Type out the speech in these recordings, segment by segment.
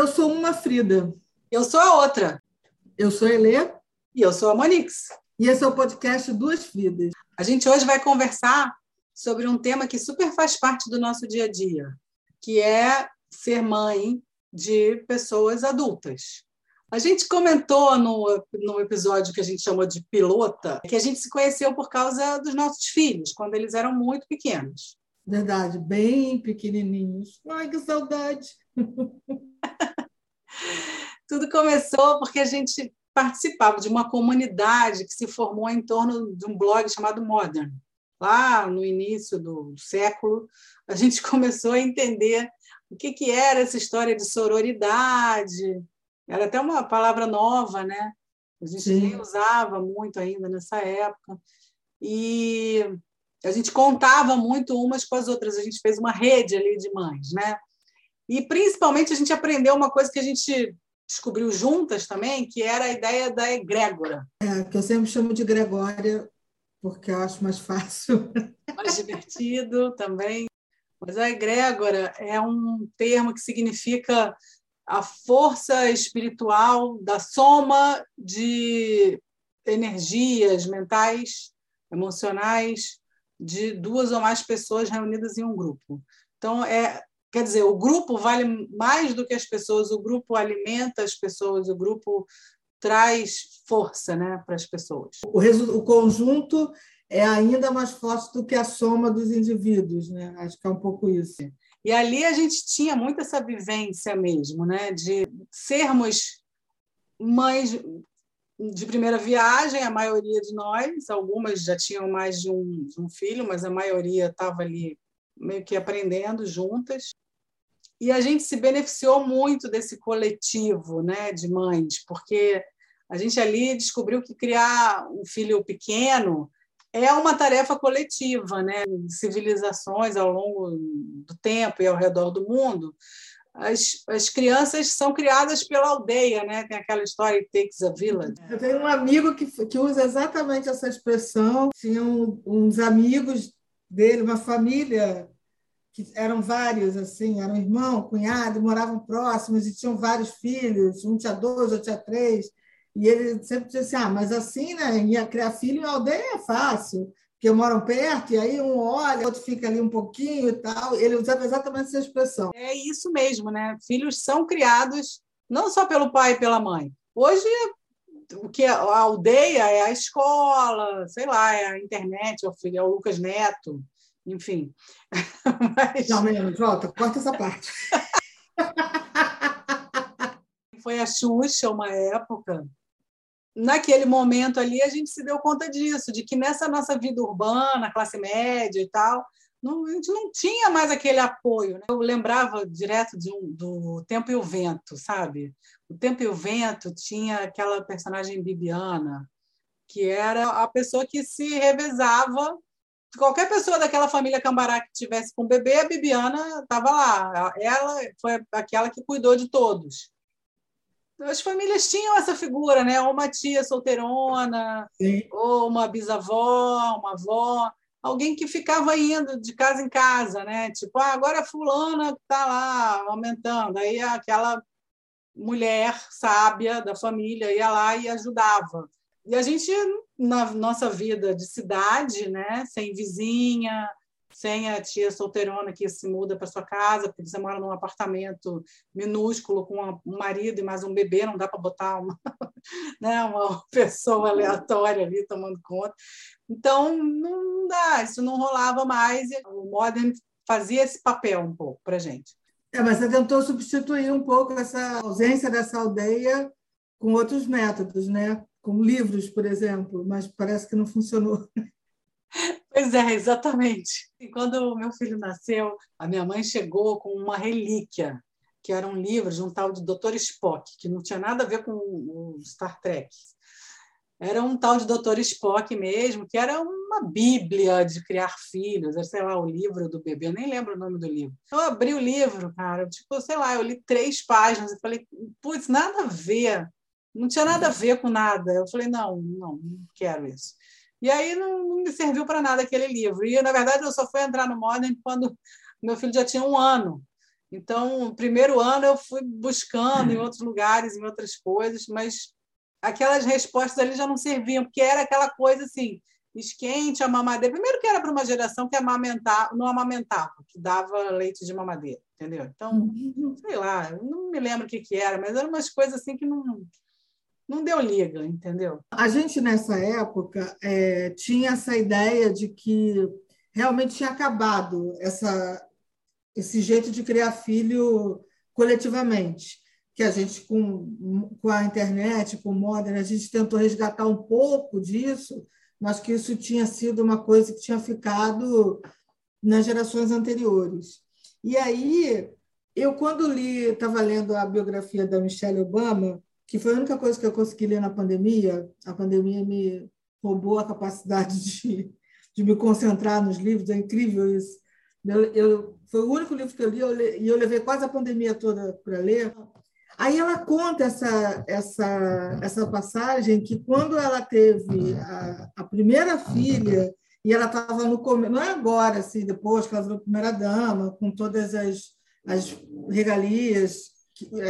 Eu sou uma Frida. Eu sou a outra. Eu sou a Elê. E eu sou a Monix. E esse é o podcast Duas Fridas. A gente hoje vai conversar sobre um tema que super faz parte do nosso dia a dia, que é ser mãe de pessoas adultas. A gente comentou no, no episódio que a gente chamou de pilota que a gente se conheceu por causa dos nossos filhos, quando eles eram muito pequenos. Verdade, bem pequenininhos. Ai, que saudade! Tudo começou porque a gente participava de uma comunidade que se formou em torno de um blog chamado Modern. Lá no início do século, a gente começou a entender o que, que era essa história de sororidade. Era até uma palavra nova, né? A gente Sim. nem usava muito ainda nessa época. E a gente contava muito umas com as outras. A gente fez uma rede ali de mães, né? E principalmente a gente aprendeu uma coisa que a gente descobriu juntas também, que era a ideia da egrégora. É, que eu sempre chamo de Gregória, porque eu acho mais fácil. Mais divertido também. Mas a egrégora é um termo que significa a força espiritual da soma de energias mentais, emocionais, de duas ou mais pessoas reunidas em um grupo. Então, é Quer dizer, o grupo vale mais do que as pessoas, o grupo alimenta as pessoas, o grupo traz força né, para as pessoas. O, o conjunto é ainda mais forte do que a soma dos indivíduos, né? Acho que é um pouco isso. E ali a gente tinha muito essa vivência mesmo, né? De sermos mães de primeira viagem, a maioria de nós, algumas já tinham mais de um, de um filho, mas a maioria estava ali meio que aprendendo juntas. E a gente se beneficiou muito desse coletivo né, de mães, porque a gente ali descobriu que criar um filho pequeno é uma tarefa coletiva, né? Civilizações ao longo do tempo e ao redor do mundo, as, as crianças são criadas pela aldeia, né? Tem aquela história It Takes a Village. Eu tenho um amigo que, que usa exatamente essa expressão. Tinham uns amigos dele, uma família que eram vários, assim, eram irmão, cunhado, moravam próximos e tinham vários filhos, um tinha dois, outro tinha três. E ele sempre dizia assim: ah, mas assim, né? Ia criar filho em aldeia é fácil, porque moram perto, e aí um olha, outro fica ali um pouquinho e tal. Ele usava exatamente essa expressão. É isso mesmo, né? Filhos são criados não só pelo pai e pela mãe. Hoje, o que a aldeia é a escola, sei lá, é a internet, é o, filho, é o Lucas Neto enfim. Mas... Não, menos, volta, corta essa parte. Foi a Xuxa uma época. Naquele momento ali, a gente se deu conta disso, de que nessa nossa vida urbana, classe média e tal, não, a gente não tinha mais aquele apoio. Né? Eu lembrava direto um, do Tempo e o Vento, sabe? O Tempo e o Vento tinha aquela personagem Bibiana, que era a pessoa que se revezava qualquer pessoa daquela família Cambará que tivesse com bebê, a Bibiana estava lá. Ela foi aquela que cuidou de todos. As famílias tinham essa figura, né? Ou uma tia solteirona, Sim. ou uma bisavó, uma avó, alguém que ficava indo de casa em casa, né? Tipo, ah, agora a fulana está lá aumentando. Aí aquela mulher sábia da família ia lá e ajudava. E a gente, na nossa vida de cidade, né, sem vizinha, sem a tia solteirona que se muda para sua casa, porque você mora num apartamento minúsculo com um marido e mais um bebê, não dá para botar uma, né, uma pessoa aleatória ali tomando conta. Então, não dá, isso não rolava mais. o Modern fazia esse papel um pouco para gente. É, mas você tentou substituir um pouco essa ausência dessa aldeia com outros métodos, né? como livros, por exemplo, mas parece que não funcionou. Pois é, exatamente. E quando o meu filho nasceu, a minha mãe chegou com uma relíquia, que era um livro de um tal de Dr. Spock, que não tinha nada a ver com o Star Trek. Era um tal de Dr. Spock mesmo, que era uma bíblia de criar filhos, sei lá, o livro do bebê, eu nem lembro o nome do livro. Eu abri o livro, cara, tipo, sei lá, eu li três páginas e falei, putz, nada a ver não tinha nada a ver com nada. Eu falei, não, não, não quero isso. E aí não, não me serviu para nada aquele livro. E, na verdade, eu só fui entrar no Modern quando meu filho já tinha um ano. Então, o primeiro ano eu fui buscando em outros lugares, em outras coisas, mas aquelas respostas ali já não serviam, porque era aquela coisa assim, esquente a mamadeira. Primeiro que era para uma geração que amamentar, não amamentava, que dava leite de mamadeira, entendeu? Então, sei lá, não me lembro o que, que era, mas eram umas coisas assim que não, não deu liga, entendeu? A gente, nessa época, é, tinha essa ideia de que realmente tinha acabado essa, esse jeito de criar filho coletivamente. Que a gente, com, com a internet, com o Modern, a gente tentou resgatar um pouco disso, mas que isso tinha sido uma coisa que tinha ficado nas gerações anteriores. E aí, eu, quando li, estava lendo a biografia da Michelle Obama, que foi a única coisa que eu consegui ler na pandemia. A pandemia me roubou a capacidade de, de me concentrar nos livros, é incrível isso. Eu, eu foi o único livro que eu li e eu, eu levei quase a pandemia toda para ler. Aí ela conta essa, essa, essa passagem que quando ela teve a, a primeira filha, e ela estava no começo, não é agora, assim, depois que ela virou primeira-dama, com todas as, as regalias,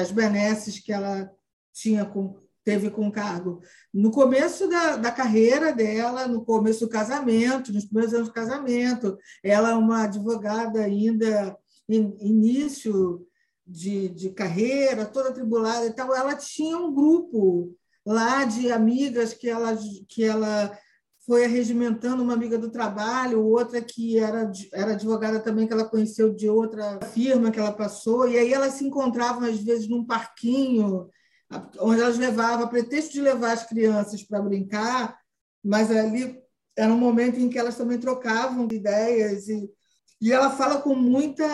as benesses que ela tinha com, teve com cargo. No começo da, da carreira dela, no começo do casamento, nos primeiros anos do casamento, ela é uma advogada ainda em início de, de carreira, toda tribulada e tal, ela tinha um grupo lá de amigas que ela, que ela foi arregimentando, uma amiga do trabalho, outra que era, era advogada também, que ela conheceu de outra firma que ela passou, e aí elas se encontravam, às vezes, num parquinho, onde elas levavam, a pretexto de levar as crianças para brincar, mas ali era um momento em que elas também trocavam ideias e, e ela fala com muita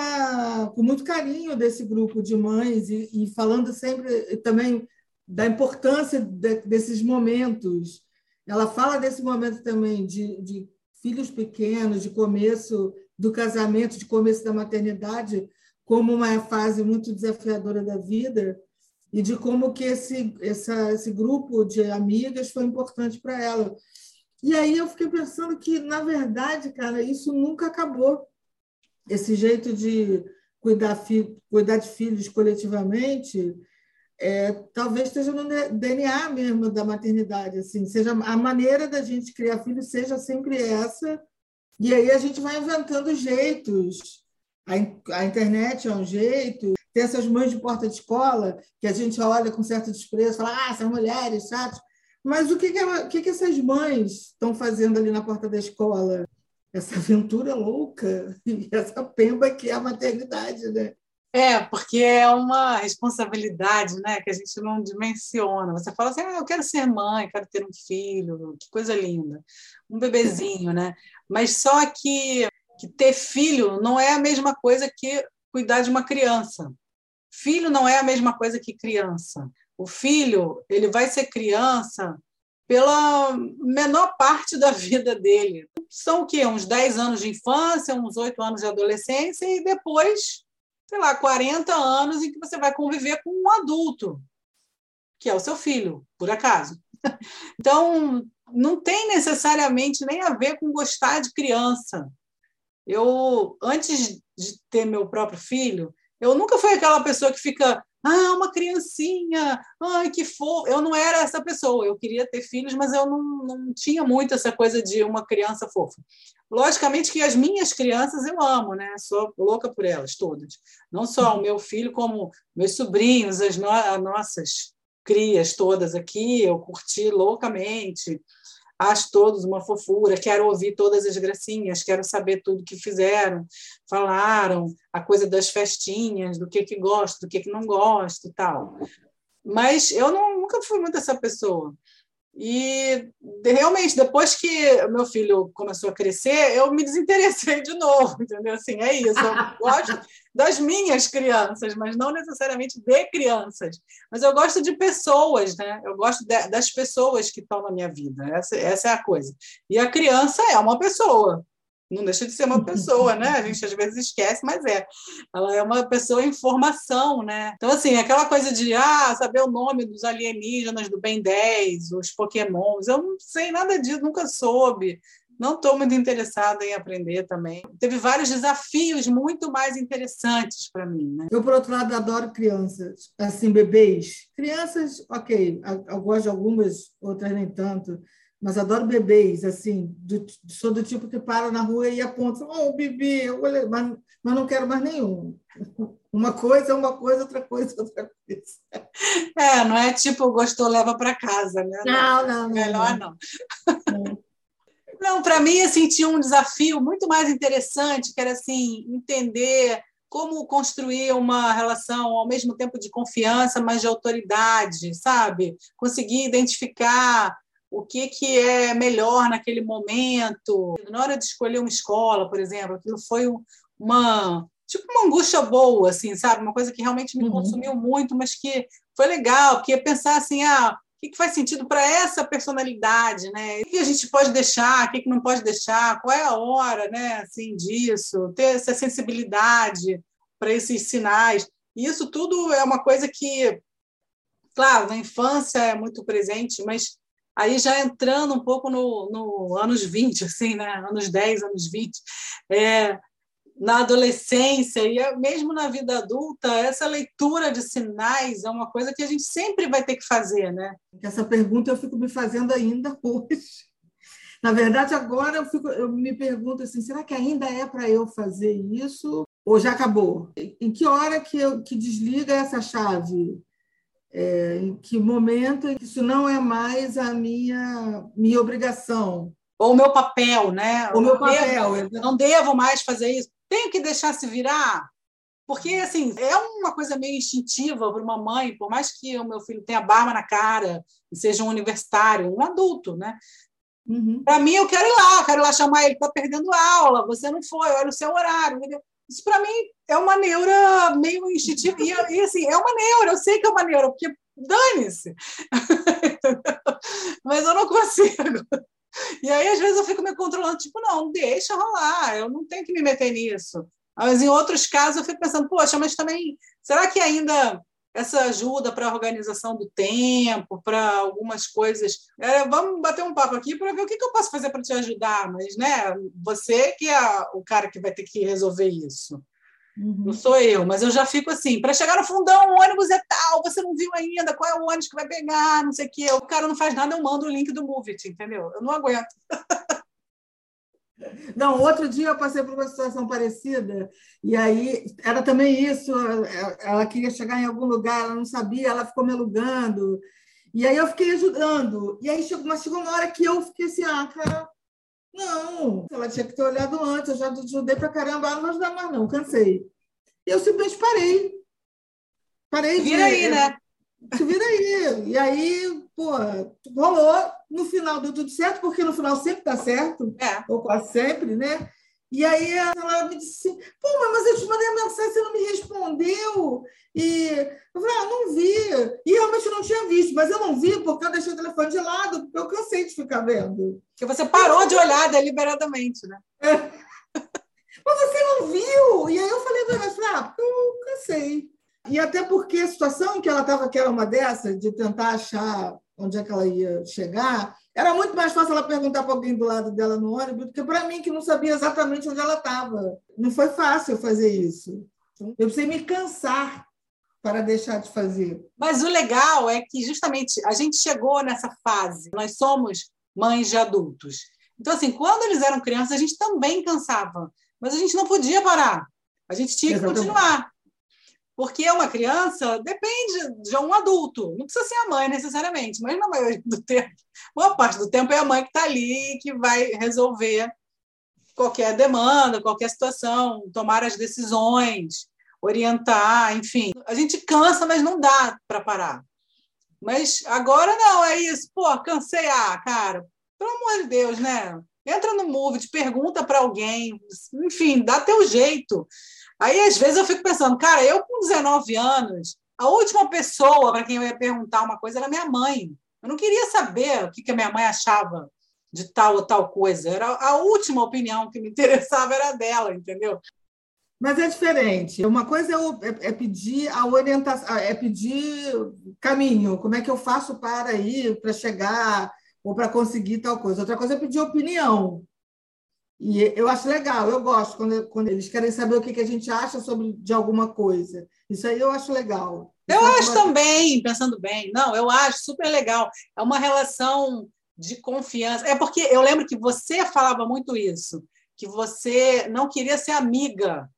com muito carinho desse grupo de mães e, e falando sempre também da importância de, desses momentos. Ela fala desse momento também de, de filhos pequenos de começo do casamento de começo da maternidade como uma fase muito desafiadora da vida e de como que esse, essa, esse grupo de amigas foi importante para ela. E aí eu fiquei pensando que, na verdade, cara, isso nunca acabou. Esse jeito de cuidar, cuidar de filhos coletivamente é, talvez esteja no DNA mesmo da maternidade, assim, seja a maneira da gente criar filhos seja sempre essa, e aí a gente vai inventando jeitos. A, a internet é um jeito, tem essas mães de porta de escola que a gente olha com certo desprezo, fala, ah, essas mulheres chatas. Mas o que, que, o que, que essas mães estão fazendo ali na porta da escola? Essa aventura louca e essa pemba que é a maternidade, né? É, porque é uma responsabilidade né, que a gente não dimensiona. Você fala assim, ah, eu quero ser mãe, quero ter um filho, que coisa linda, um bebezinho, né? Mas só que, que ter filho não é a mesma coisa que cuidar de uma criança. Filho não é a mesma coisa que criança. O filho, ele vai ser criança pela menor parte da vida dele. São o quê? Uns 10 anos de infância, uns 8 anos de adolescência e depois, sei lá, 40 anos em que você vai conviver com um adulto, que é o seu filho, por acaso. Então, não tem necessariamente nem a ver com gostar de criança. Eu, antes de ter meu próprio filho, eu nunca fui aquela pessoa que fica, ah, uma criancinha, ai, que fofo. Eu não era essa pessoa. Eu queria ter filhos, mas eu não, não tinha muito essa coisa de uma criança fofa. Logicamente que as minhas crianças eu amo, né? Sou louca por elas todas. Não só o meu filho, como meus sobrinhos, as, no as nossas crias todas aqui, eu curti loucamente acho todos uma fofura, quero ouvir todas as gracinhas, quero saber tudo que fizeram, falaram, a coisa das festinhas, do que que gosto, do que que não gosto tal. Mas eu não, nunca fui muito essa pessoa. E realmente, depois que meu filho começou a crescer, eu me desinteressei de novo, entendeu? Assim, é isso. Eu gosto das minhas crianças, mas não necessariamente de crianças. Mas eu gosto de pessoas, né? Eu gosto de, das pessoas que estão na minha vida. Essa, essa é a coisa. E a criança é uma pessoa não deixa de ser uma pessoa, né? A gente às vezes esquece, mas é. Ela é uma pessoa em formação, né? Então, assim, aquela coisa de ah, saber o nome dos alienígenas do Ben 10, os pokémons, eu não sei nada disso, nunca soube. não estou muito interessada em aprender também. Teve vários desafios muito mais interessantes para mim. Né? Eu, por outro lado, adoro crianças, assim, bebês. Crianças, ok, eu gosto de algumas, outras nem tanto, mas adoro bebês, assim, do, sou do tipo que para na rua e aponta, oh, bebê, mas, mas não quero mais nenhum. Uma coisa é uma coisa, outra coisa é outra coisa. É, não é tipo gostou, leva para casa, né? Não, não, não. Melhor não. Não, não para mim, assim, tinha um desafio muito mais interessante, que era, assim, entender como construir uma relação ao mesmo tempo de confiança, mas de autoridade, sabe? Conseguir identificar o que, que é melhor naquele momento. Na hora de escolher uma escola, por exemplo, aquilo foi uma tipo uma angústia boa, assim, sabe? Uma coisa que realmente me uhum. consumiu muito, mas que foi legal, porque pensar assim, ah, o que, faz sentido para essa personalidade, né? O que a gente pode deixar, o que, que não pode deixar, qual é a hora, né, assim, disso, ter essa sensibilidade para esses sinais. E isso tudo é uma coisa que, claro, na infância é muito presente, mas aí já entrando um pouco no, no anos 20, assim, né? Anos 10, anos 20, é, na adolescência e mesmo na vida adulta, essa leitura de sinais é uma coisa que a gente sempre vai ter que fazer, né? Essa pergunta eu fico me fazendo ainda hoje. Na verdade, agora eu, fico, eu me pergunto assim, será que ainda é para eu fazer isso ou já acabou? Em que hora que, eu, que desliga essa chave? É, em que momento isso não é mais a minha, minha obrigação? Ou o meu papel, né? O meu papel. Devo, não devo mais fazer isso tenho que deixar se virar? Porque, assim, é uma coisa meio instintiva para uma mãe, por mais que o meu filho tenha barba na cara e seja um universitário, um adulto, né? Uhum. Para mim, eu quero ir lá, quero ir lá chamar ele, está perdendo aula, você não foi, olha o seu horário. Entendeu? Isso, para mim, é uma neura meio instintiva. E, e, assim, é uma neura, eu sei que é uma neura, porque dane-se. Mas eu não consigo. E aí, às vezes, eu fico me controlando, tipo, não, deixa rolar, eu não tenho que me meter nisso. Mas em outros casos, eu fico pensando, poxa, mas também, será que ainda essa ajuda para a organização do tempo, para algumas coisas. É, vamos bater um papo aqui para ver o que, que eu posso fazer para te ajudar, mas né, você que é o cara que vai ter que resolver isso. Uhum. Não sou eu, mas eu já fico assim, para chegar no fundão, o ônibus é tal, você não viu ainda, qual é o ônibus que vai pegar, não sei o quê. O cara não faz nada, eu mando o link do Movit, entendeu? Eu não aguento. Não, outro dia eu passei por uma situação parecida, e aí era também isso, ela queria chegar em algum lugar, ela não sabia, ela ficou me alugando, e aí eu fiquei ajudando. E aí chegou, mas chegou uma hora que eu fiquei assim, ah, cara, não, ela tinha que ter olhado antes, eu já ajudei para caramba, ela não ajudar mais, não, cansei. E eu simplesmente parei. Parei Vira de, aí, né? Se vira aí. E aí, pô, rolou. No final deu tudo certo, porque no final sempre dá certo, é. ou quase sempre, né? E aí ela me disse assim, pô, mas eu te mandei a mensagem, você não me respondeu. E eu falei, ah, não vi. E realmente não tinha visto, mas eu não vi porque eu deixei o telefone de lado, porque eu cansei de ficar vendo. Porque você parou de olhar deliberadamente, né? É. Mas você não viu? E aí eu falei para ela, ah, eu cansei. E até porque a situação em que ela estava, que era uma dessa, de tentar achar onde é que ela ia chegar, era muito mais fácil ela perguntar para alguém do lado dela no ônibus do que para mim, que não sabia exatamente onde ela estava. Não foi fácil fazer isso. Eu precisei me cansar para deixar de fazer. Mas o legal é que justamente a gente chegou nessa fase. Nós somos mães de adultos. Então, assim, quando eles eram crianças, a gente também cansava. Mas a gente não podia parar. A gente tinha que Exatamente. continuar. Porque uma criança depende de um adulto, não precisa ser a mãe necessariamente, mas na maioria do tempo, boa parte do tempo é a mãe que está ali que vai resolver qualquer demanda, qualquer situação, tomar as decisões, orientar, enfim. A gente cansa, mas não dá para parar. Mas agora não, é isso. Pô, cansei, ah, cara, pelo amor de Deus, né? Entra no Move, pergunta para alguém, enfim, dá teu jeito. Aí, às vezes, eu fico pensando, cara, eu com 19 anos, a última pessoa para quem eu ia perguntar uma coisa era minha mãe. Eu não queria saber o que a minha mãe achava de tal ou tal coisa. Era a última opinião que me interessava era dela, entendeu? Mas é diferente. Uma coisa é, é, é pedir a orientação, é pedir caminho. Como é que eu faço para ir, para chegar ou para conseguir tal coisa. Outra coisa é pedir opinião. E eu acho legal, eu gosto quando, quando eles querem saber o que, que a gente acha sobre de alguma coisa. Isso aí eu acho legal. Eu Isso acho é uma... também, pensando bem. Não, eu acho super legal. É uma relação de confiança. É porque eu lembro que você falava muito isso, que você não queria ser amiga,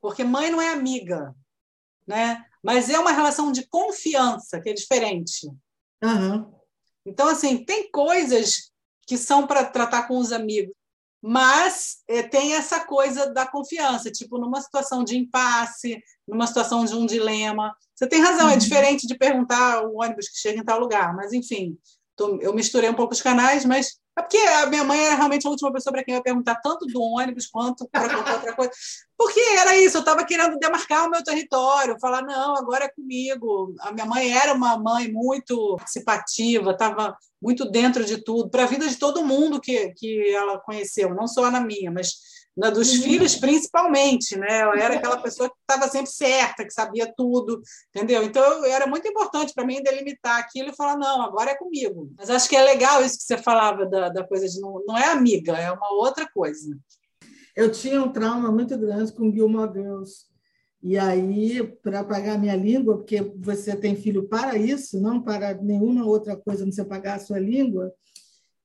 porque mãe não é amiga, né? Mas é uma relação de confiança que é diferente. Uhum. Então, assim, tem coisas que são para tratar com os amigos, mas é, tem essa coisa da confiança, tipo, numa situação de impasse, numa situação de um dilema. Você tem razão, é uhum. diferente de perguntar o ônibus que chega em tal lugar, mas enfim, tô, eu misturei um pouco os canais, mas é porque a minha mãe era realmente a última pessoa para quem eu ia perguntar tanto do ônibus quanto para qualquer outra coisa. Porque era isso, eu estava querendo demarcar o meu território, falar, não, agora é comigo. A minha mãe era uma mãe muito participativa, estava muito dentro de tudo, para a vida de todo mundo que, que ela conheceu, não só na minha, mas na dos uhum. filhos principalmente, né? Eu era aquela pessoa que estava sempre certa, que sabia tudo, entendeu? Então era muito importante para mim delimitar aquilo e falar não, agora é comigo. Mas acho que é legal isso que você falava da, da coisa de não, não é amiga, é uma outra coisa. Eu tinha um trauma muito grande com Gilmore Girls. E aí, para pagar minha língua, porque você tem filho para isso, não para nenhuma outra coisa, não você pagar a sua língua,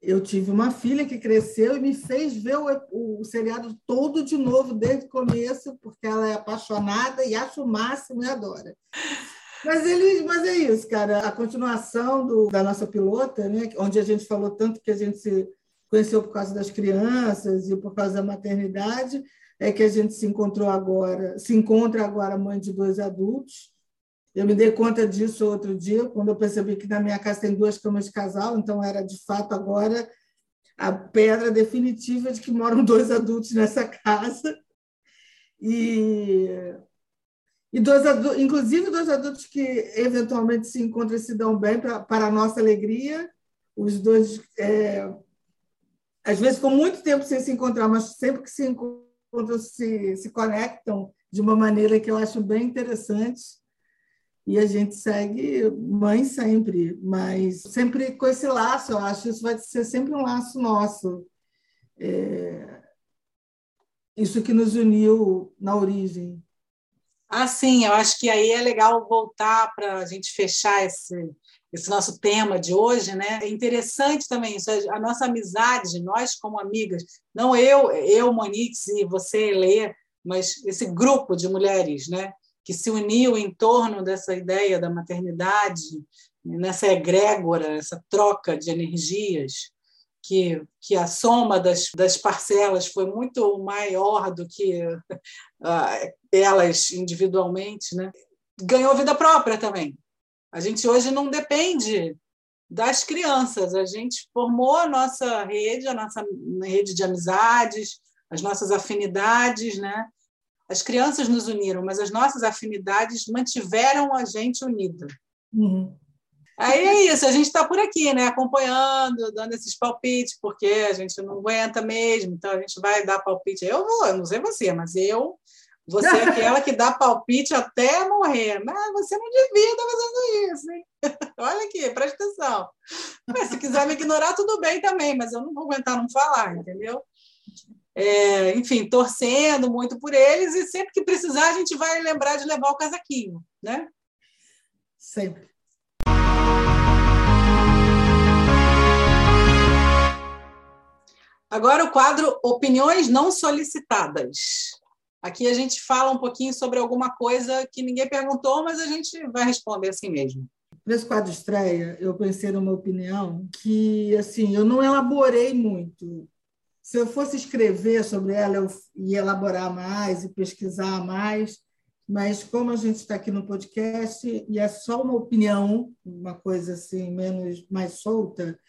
eu tive uma filha que cresceu e me fez ver o, o, seriado todo de novo, desde o começo, porque ela é apaixonada e acha o máximo e adora. Mas, ele, mas é isso, cara. A continuação do, da nossa pilota, né, onde a gente falou tanto que a gente se conheceu por causa das crianças e por causa da maternidade, é que a gente se encontrou agora, se encontra agora mãe de dois adultos eu me dei conta disso outro dia, quando eu percebi que na minha casa tem duas camas de casal, então era de fato agora a pedra definitiva de que moram dois adultos nessa casa. E, e dois adultos, inclusive dois adultos que eventualmente se encontram e se dão bem pra, para a nossa alegria. Os dois, é, às vezes, com muito tempo sem se encontrar, mas sempre que se encontram, se, se conectam de uma maneira que eu acho bem interessante e a gente segue mãe sempre, mas sempre com esse laço, eu acho isso vai ser sempre um laço nosso. É... Isso que nos uniu na origem. Ah, sim, eu acho que aí é legal voltar para a gente fechar esse, esse nosso tema de hoje, né? É interessante também isso, a nossa amizade, nós como amigas, não eu, eu, Monique e você, Lê, mas esse grupo de mulheres, né? Que se uniu em torno dessa ideia da maternidade, nessa egrégora, essa troca de energias, que, que a soma das, das parcelas foi muito maior do que uh, elas individualmente, né? ganhou vida própria também. A gente hoje não depende das crianças, a gente formou a nossa rede, a nossa rede de amizades, as nossas afinidades, né? As crianças nos uniram, mas as nossas afinidades mantiveram a gente unida. Uhum. Aí é isso, a gente está por aqui, né? acompanhando, dando esses palpites, porque a gente não aguenta mesmo, então a gente vai dar palpite. Eu vou, eu não sei você, mas eu você é aquela que dá palpite até morrer. Mas você não devia estar fazendo isso, hein? Olha aqui, presta atenção. Mas se quiser me ignorar, tudo bem também, mas eu não vou aguentar não falar, entendeu? É, enfim, torcendo muito por eles, e sempre que precisar, a gente vai lembrar de levar o casaquinho, né? Sempre. Agora o quadro Opiniões Não Solicitadas. Aqui a gente fala um pouquinho sobre alguma coisa que ninguém perguntou, mas a gente vai responder assim mesmo. Nesse quadro estreia, eu pensei numa opinião que, assim, eu não elaborei muito, se eu fosse escrever sobre ela, eu ia elaborar mais e pesquisar mais, mas como a gente está aqui no podcast e é só uma opinião, uma coisa assim menos mais solta,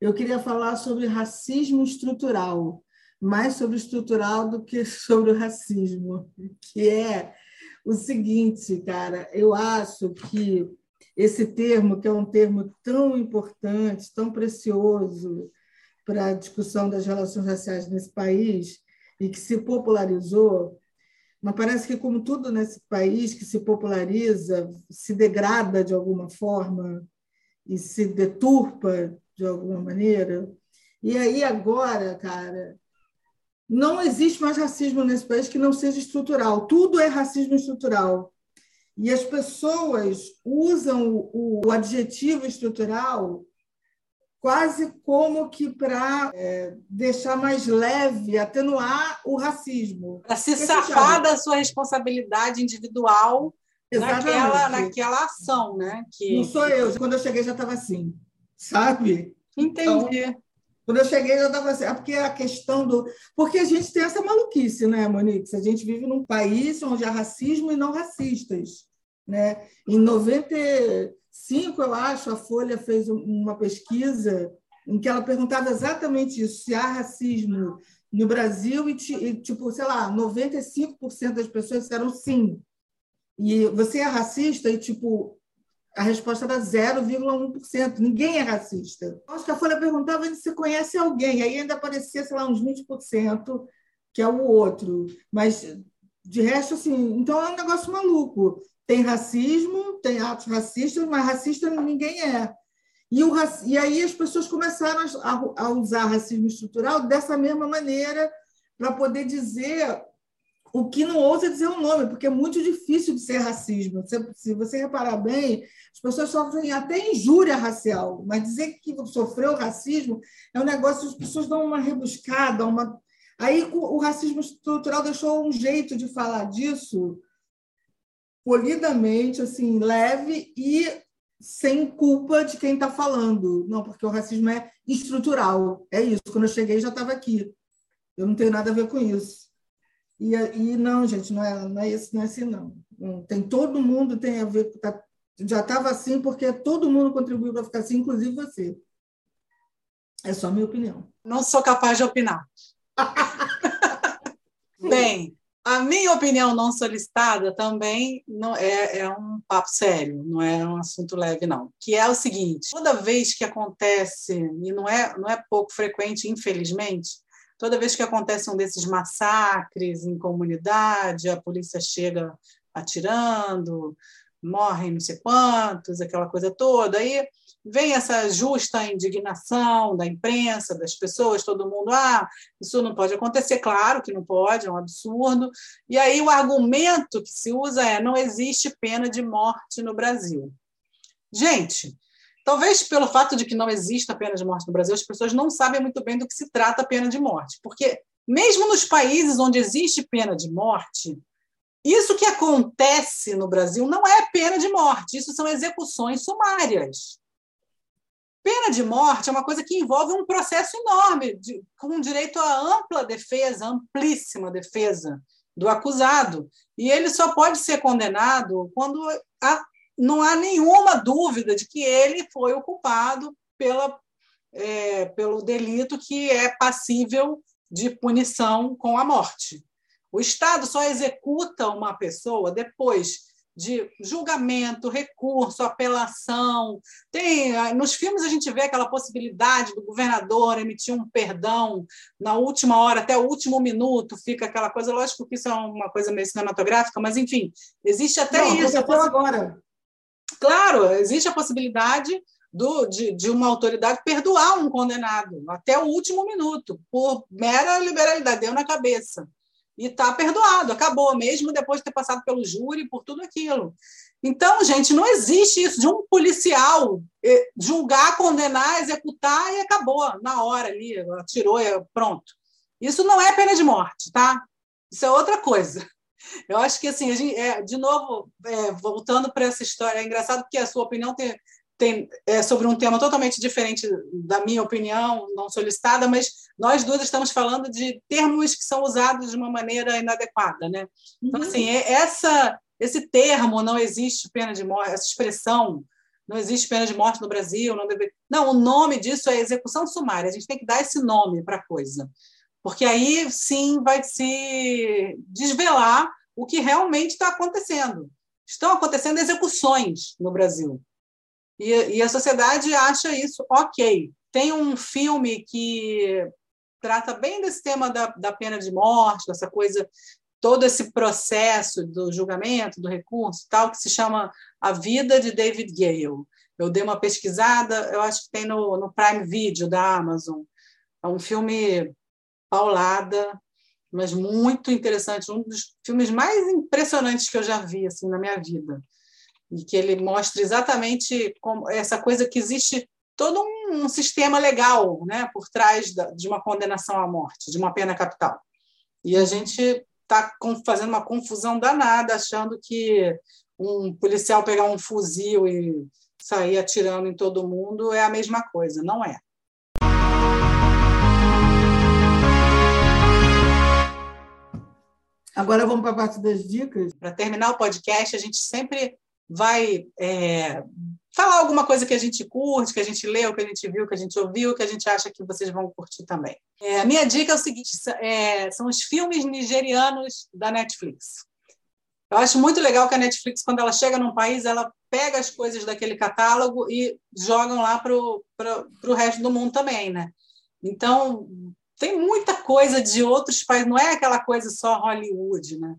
eu queria falar sobre racismo estrutural, mais sobre estrutural do que sobre o racismo, que é o seguinte, cara, eu acho que esse termo, que é um termo tão importante, tão precioso, para a discussão das relações raciais nesse país e que se popularizou, mas parece que, como tudo nesse país que se populariza, se degrada de alguma forma e se deturpa de alguma maneira. E aí, agora, cara, não existe mais racismo nesse país que não seja estrutural. Tudo é racismo estrutural. E as pessoas usam o, adjetivo estrutural quase como que para é, deixar mais leve, atenuar o racismo. Para se safar da sua responsabilidade individual naquela, naquela ação, né? Que... Não sou eu. Quando eu cheguei já estava assim, sabe? Entendi. Então, quando eu cheguei, já estava assim. É porque a questão do. Porque a gente tem essa maluquice, né, Monique? A gente vive num país onde há racismo e não racistas. Né? Em 95, eu acho, a Folha fez uma pesquisa em que ela perguntava exatamente isso: se há racismo no Brasil, e, tipo, sei lá, 95% das pessoas disseram sim. E você é racista, e, tipo, a resposta era 0,1%. Ninguém é racista. Acho que a Folha perguntava se conhece alguém, aí ainda aparecia, sei lá, uns 20%, que é o outro. Mas, de resto, assim, então é um negócio maluco. Tem racismo, tem atos racistas, mas racista ninguém é. E, o, e aí as pessoas começaram a, a usar racismo estrutural dessa mesma maneira para poder dizer o que não ousa dizer o nome, porque é muito difícil de ser racismo. Se, se você reparar bem, as pessoas sofrem até injúria racial, mas dizer que sofreu racismo é um negócio, as pessoas dão uma rebuscada, uma. Aí o racismo estrutural deixou um jeito de falar disso polidamente, assim, leve e sem culpa de quem está falando. Não, porque o racismo é estrutural. É isso. Quando eu cheguei, já estava aqui. Eu não tenho nada a ver com isso. E, e não, gente, não é, não é isso, não é assim, não. Tem todo mundo tem a ver, tá, já estava assim porque todo mundo contribuiu para ficar assim, inclusive você. É só a minha opinião. Não sou capaz de opinar. Bem, a minha opinião não solicitada também não é, é, um papo sério, não é um assunto leve, não. Que é o seguinte: toda vez que acontece, e não é, não é pouco frequente, infelizmente, Toda vez que acontece um desses massacres em comunidade, a polícia chega atirando, morrem não sei quantos, aquela coisa toda. Aí vem essa justa indignação da imprensa, das pessoas, todo mundo, ah, isso não pode acontecer, claro que não pode, é um absurdo. E aí o argumento que se usa é: não existe pena de morte no Brasil. Gente, Talvez pelo fato de que não exista pena de morte no Brasil, as pessoas não sabem muito bem do que se trata a pena de morte. Porque, mesmo nos países onde existe pena de morte, isso que acontece no Brasil não é pena de morte, isso são execuções sumárias. Pena de morte é uma coisa que envolve um processo enorme, de, com direito à ampla defesa, amplíssima defesa do acusado. E ele só pode ser condenado quando a não há nenhuma dúvida de que ele foi o culpado pela, é, pelo delito que é passível de punição com a morte. O Estado só executa uma pessoa depois de julgamento, recurso, apelação. Tem nos filmes a gente vê aquela possibilidade do governador emitir um perdão na última hora, até o último minuto, fica aquela coisa. Lógico que isso é uma coisa meio cinematográfica, mas enfim, existe até Não, isso. agora. Claro, existe a possibilidade do, de, de, uma autoridade perdoar um condenado até o último minuto, por mera liberalidade, deu na cabeça. E está perdoado, acabou, mesmo depois de ter passado pelo júri, por tudo aquilo. Então, gente, não existe isso de um policial eh, julgar, condenar, executar e acabou, na hora ali, atirou pronto. Isso não é pena de morte, tá? Isso é outra coisa. Eu acho que, assim, gente, é, de novo, é, voltando para essa história, é engraçado porque a sua opinião tem, tem, é sobre um tema totalmente diferente da minha opinião, não solicitada, mas nós duas estamos falando de termos que são usados de uma maneira inadequada. Né? Então, uhum. assim, é, essa, esse termo, não existe pena de morte, essa expressão, não existe pena de morte no Brasil, não deve... Não, o nome disso é execução sumária, a gente tem que dar esse nome para a coisa porque aí sim vai se desvelar o que realmente está acontecendo. Estão acontecendo execuções no Brasil. E, e, a sociedade acha isso ok. Tem um filme que trata bem desse tema da, da pena de morte, dessa coisa, todo esse processo do julgamento, do recurso, tal, que se chama A Vida de David Gale. Eu dei uma pesquisada, eu acho que tem no, no Prime Video da Amazon. É um filme paulada, mas muito interessante, um dos filmes mais impressionantes que eu já vi assim na minha vida. E que ele mostra exatamente como essa coisa que existe todo um, um sistema legal, né, por trás da, de uma condenação à morte, de uma pena capital. E a gente está fazendo uma confusão danada, achando que um policial pegar um fuzil e sair atirando em todo mundo é a mesma coisa. Não é. Agora vamos para a parte das dicas. Para terminar o podcast, a gente sempre vai é, falar alguma coisa que a gente curte, que a gente leu, que a gente viu, que a gente ouviu, que a gente acha que vocês vão curtir também. É, a minha dica é o seguinte: é, são os filmes nigerianos da Netflix. Eu acho muito legal que a Netflix, quando ela chega num país, ela pega as coisas daquele catálogo e jogam lá para o resto do mundo também, né? Então, tem muita coisa de outros países, não é aquela coisa só Hollywood, né?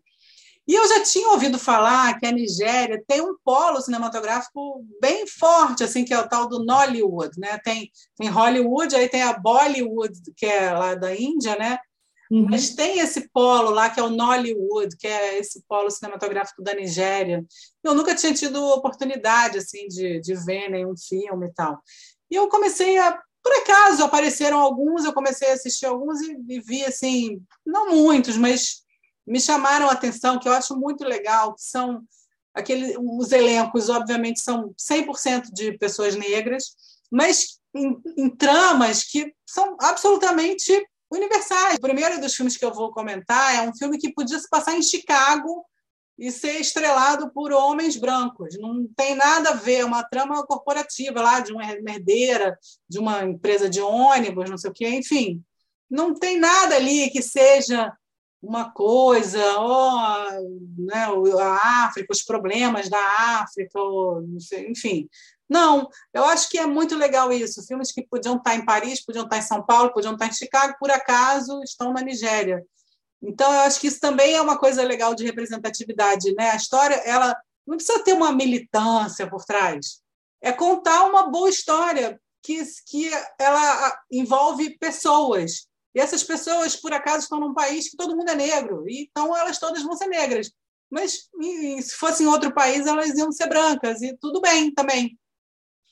E eu já tinha ouvido falar que a Nigéria tem um polo cinematográfico bem forte, assim, que é o tal do Nollywood, né? Tem, tem Hollywood, aí tem a Bollywood, que é lá da Índia, né? Uhum. Mas tem esse polo lá, que é o Nollywood, que é esse polo cinematográfico da Nigéria. Eu nunca tinha tido oportunidade, assim, de, de ver nenhum filme e tal. E eu comecei a por acaso apareceram alguns, eu comecei a assistir alguns e, e vi assim, não muitos, mas me chamaram a atenção, que eu acho muito legal, que são aqueles os elencos, obviamente, são 100% de pessoas negras, mas em, em, tramas que são absolutamente universais. O primeiro dos filmes que eu vou comentar é um filme que podia se passar em Chicago e ser estrelado por homens brancos. Não tem nada a ver, é uma trama corporativa lá de uma herdeira, de uma empresa de ônibus, não sei o quê, enfim. Não tem nada ali que seja uma coisa, oh, né, a África, os problemas da África, ou, sei, enfim. Não, eu acho que é muito legal isso. Filmes que podiam estar em Paris, podiam estar em São Paulo, podiam estar em Chicago, por acaso estão na Nigéria. Então, eu acho que isso também é uma coisa legal de representatividade. Né? A história ela não precisa ter uma militância por trás. É contar uma boa história que, que ela envolve pessoas. E essas pessoas, por acaso, estão num país que todo mundo é negro, então elas todas vão ser negras. Mas se fosse em outro país, elas iam ser brancas, e tudo bem também.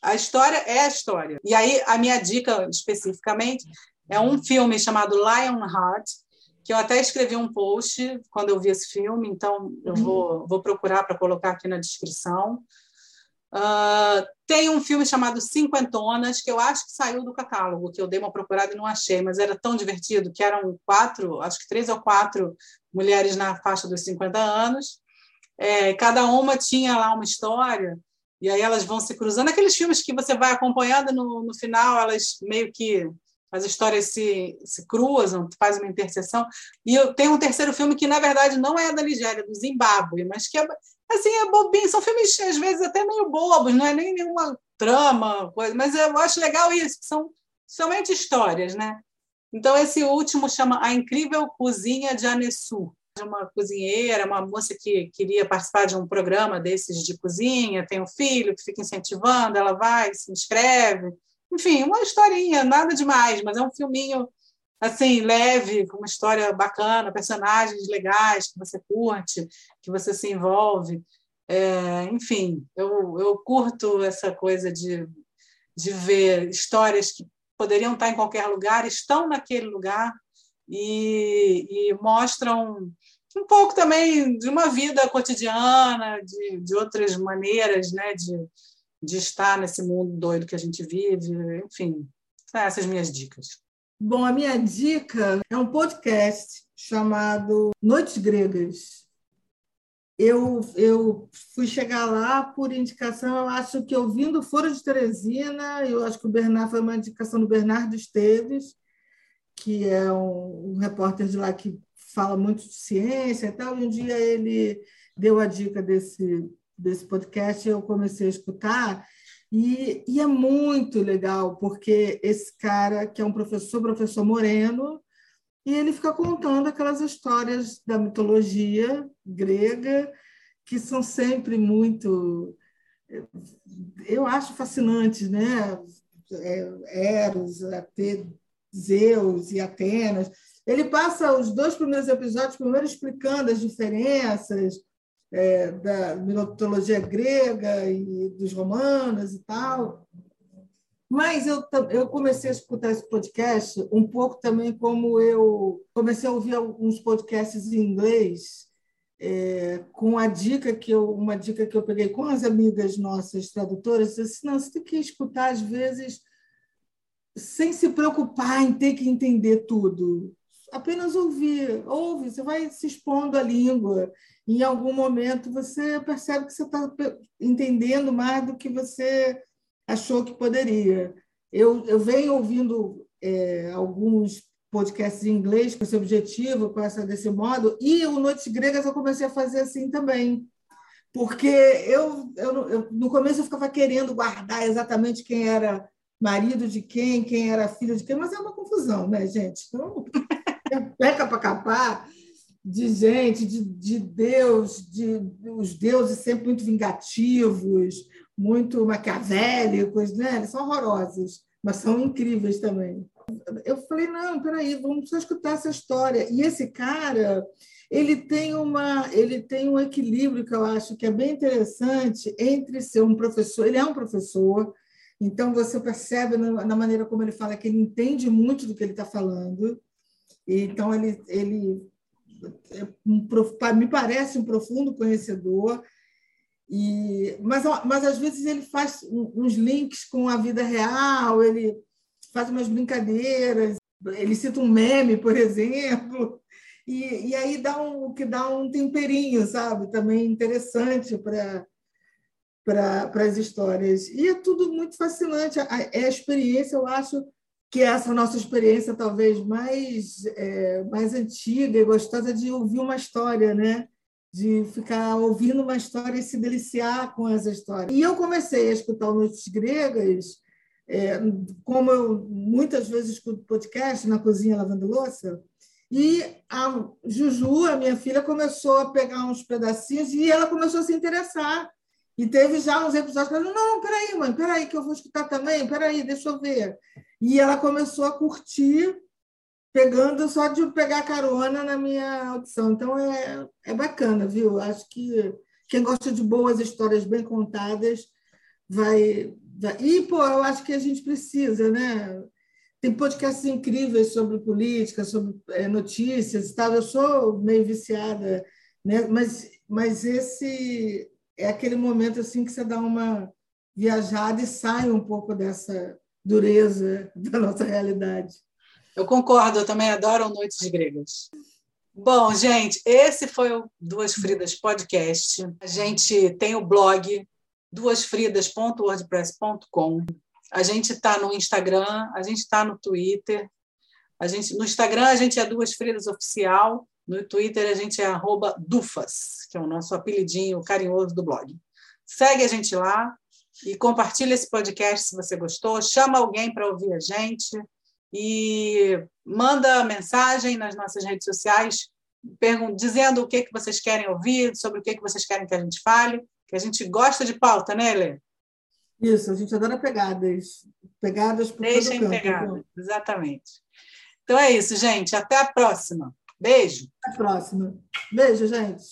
A história é a história. E aí, a minha dica especificamente é um filme chamado Lionheart, que eu até escrevi um post quando eu vi esse filme, então eu vou, vou procurar para colocar aqui na descrição. Uh, tem um filme chamado Cinquentonas, que eu acho que saiu do catálogo, que eu dei uma procurada e não achei, mas era tão divertido que eram quatro, acho que três ou quatro mulheres na faixa dos 50 anos. É, cada uma tinha lá uma história, e aí elas vão se cruzando. Aqueles filmes que você vai acompanhando no, no final, elas meio que as histórias se, se cruzam, faz uma interseção. E eu tenho um terceiro filme que, na verdade, não é da Nigéria, é do Zimbábue, mas que é, assim, é bobinho. São filmes, às vezes, até meio bobos, não é nem nenhuma trama, coisa, mas eu acho legal isso, são somente histórias, né? Então, esse último chama A Incrível Cozinha de Anessu. Uma cozinheira, uma moça que queria participar de um programa desses de cozinha, tem um filho que fica incentivando, ela vai, se inscreve, enfim, uma historinha, nada demais, mas é um filminho assim, leve, com uma história bacana, personagens legais que você curte, que você se envolve. É, enfim, eu, eu curto essa coisa de, de ver histórias que poderiam estar em qualquer lugar, estão naquele lugar e, e mostram um pouco também de uma vida cotidiana, de, de outras maneiras né, de, de estar nesse mundo doido que a gente vive, enfim, são essas minhas dicas. Bom, a minha dica é um podcast chamado Noites Gregas. Eu, eu fui chegar lá por indicação, eu acho que ouvindo Foro de Teresina, eu acho que o Bernard foi uma indicação do Bernardo Esteves, que é um, um repórter de lá que fala muito de ciência e tal, e um dia ele deu a dica desse desse podcast eu comecei a escutar e, e, é muito legal porque esse cara que é um professor, professor Moreno, e ele fica contando aquelas histórias da mitologia grega que são sempre muito, eu acho fascinantes, né? É, Eros, Zeus e Atenas, Ele passa os dois primeiros episódios, primeiro explicando as diferenças é, da mitologia grega e dos romanos e tal. Mas eu, eu comecei a escutar esse podcast um pouco também como eu comecei a ouvir alguns podcasts em inglês é, com a dica que eu uma dica que eu peguei com as amigas nossas tradutoras, assim, não, você tem que escutar às vezes sem se preocupar em ter que entender tudo. Apenas ouvir, ouve, você vai se expondo à língua. Em algum momento você percebe que você está entendendo mais do que você achou que poderia. Eu, eu venho ouvindo é, alguns podcasts em inglês com esse objetivo, com essa desse modo, e o Noites Gregas eu comecei a fazer assim também. Porque eu, eu, eu no começo eu ficava querendo guardar exatamente quem era marido de quem, quem era filho de quem, mas é uma confusão, né, gente? Então, peca para capar de gente, de, de Deus, de os deuses sempre muito vingativos, muito maquiavélicos, né? Eles são horrorosos, mas são incríveis também. Eu falei, não, peraí, vamos só escutar essa história. E esse cara, ele tem uma, ele tem um equilíbrio que eu acho que é bem interessante entre ser um professor, ele é um professor, então você percebe na maneira como ele fala que ele entende muito do que ele está falando. Então ele, ele é um, me parece um profundo conhecedor e, mas, mas às vezes ele faz uns links com a vida real, ele faz umas brincadeiras, ele cita um meme, por exemplo, e, e aí dá um que dá um temperinho, sabe? Também interessante para para as histórias. E é tudo muito fascinante. É a experiência, eu acho que essa nossa experiência talvez mais, é, mais antiga e gostosa de ouvir uma história, né? de ficar ouvindo uma história e se deliciar com essa história. E eu comecei a escutar Noites Gregas, é, como eu muitas vezes escuto podcast na cozinha lavando louça, e a Juju, a minha filha, começou a pegar uns pedacinhos e ela começou a se interessar. E teve já uns episódios que ela falou, não, peraí, mãe, peraí, que eu vou escutar também, peraí, deixa eu ver. E ela começou a curtir pegando só de pegar carona na minha audição. Então é, é bacana, viu? Acho que quem gosta de boas histórias bem contadas vai, vai. E, pô, eu acho que a gente precisa, né? Tem podcasts incríveis sobre política, sobre é, notícias e tal. Eu sou meio viciada, né? mas, mas esse é aquele momento assim que você dá uma viajada e sai um pouco dessa dureza da nossa realidade. Eu concordo, eu também adoro Noites Gregas. Bom, gente, esse foi o Duas Fridas Podcast. A gente tem o blog duasfridas.wordpress.com. A gente está no Instagram, a gente está no Twitter. A gente, no Instagram a gente é Duas Fridas Oficial, no Twitter a gente é arroba Dufas, que é o nosso apelidinho carinhoso do blog. Segue a gente lá e compartilha esse podcast se você gostou. Chama alguém para ouvir a gente e manda mensagem nas nossas redes sociais dizendo o que, que vocês querem ouvir, sobre o que, que vocês querem que a gente fale, que a gente gosta de pauta, né, Lê? Isso, a gente adora pegadas. Pegadas por Deixem todo pegadas, exatamente. Então é isso, gente. Até a próxima. Beijo. Até a próxima. Beijo, gente.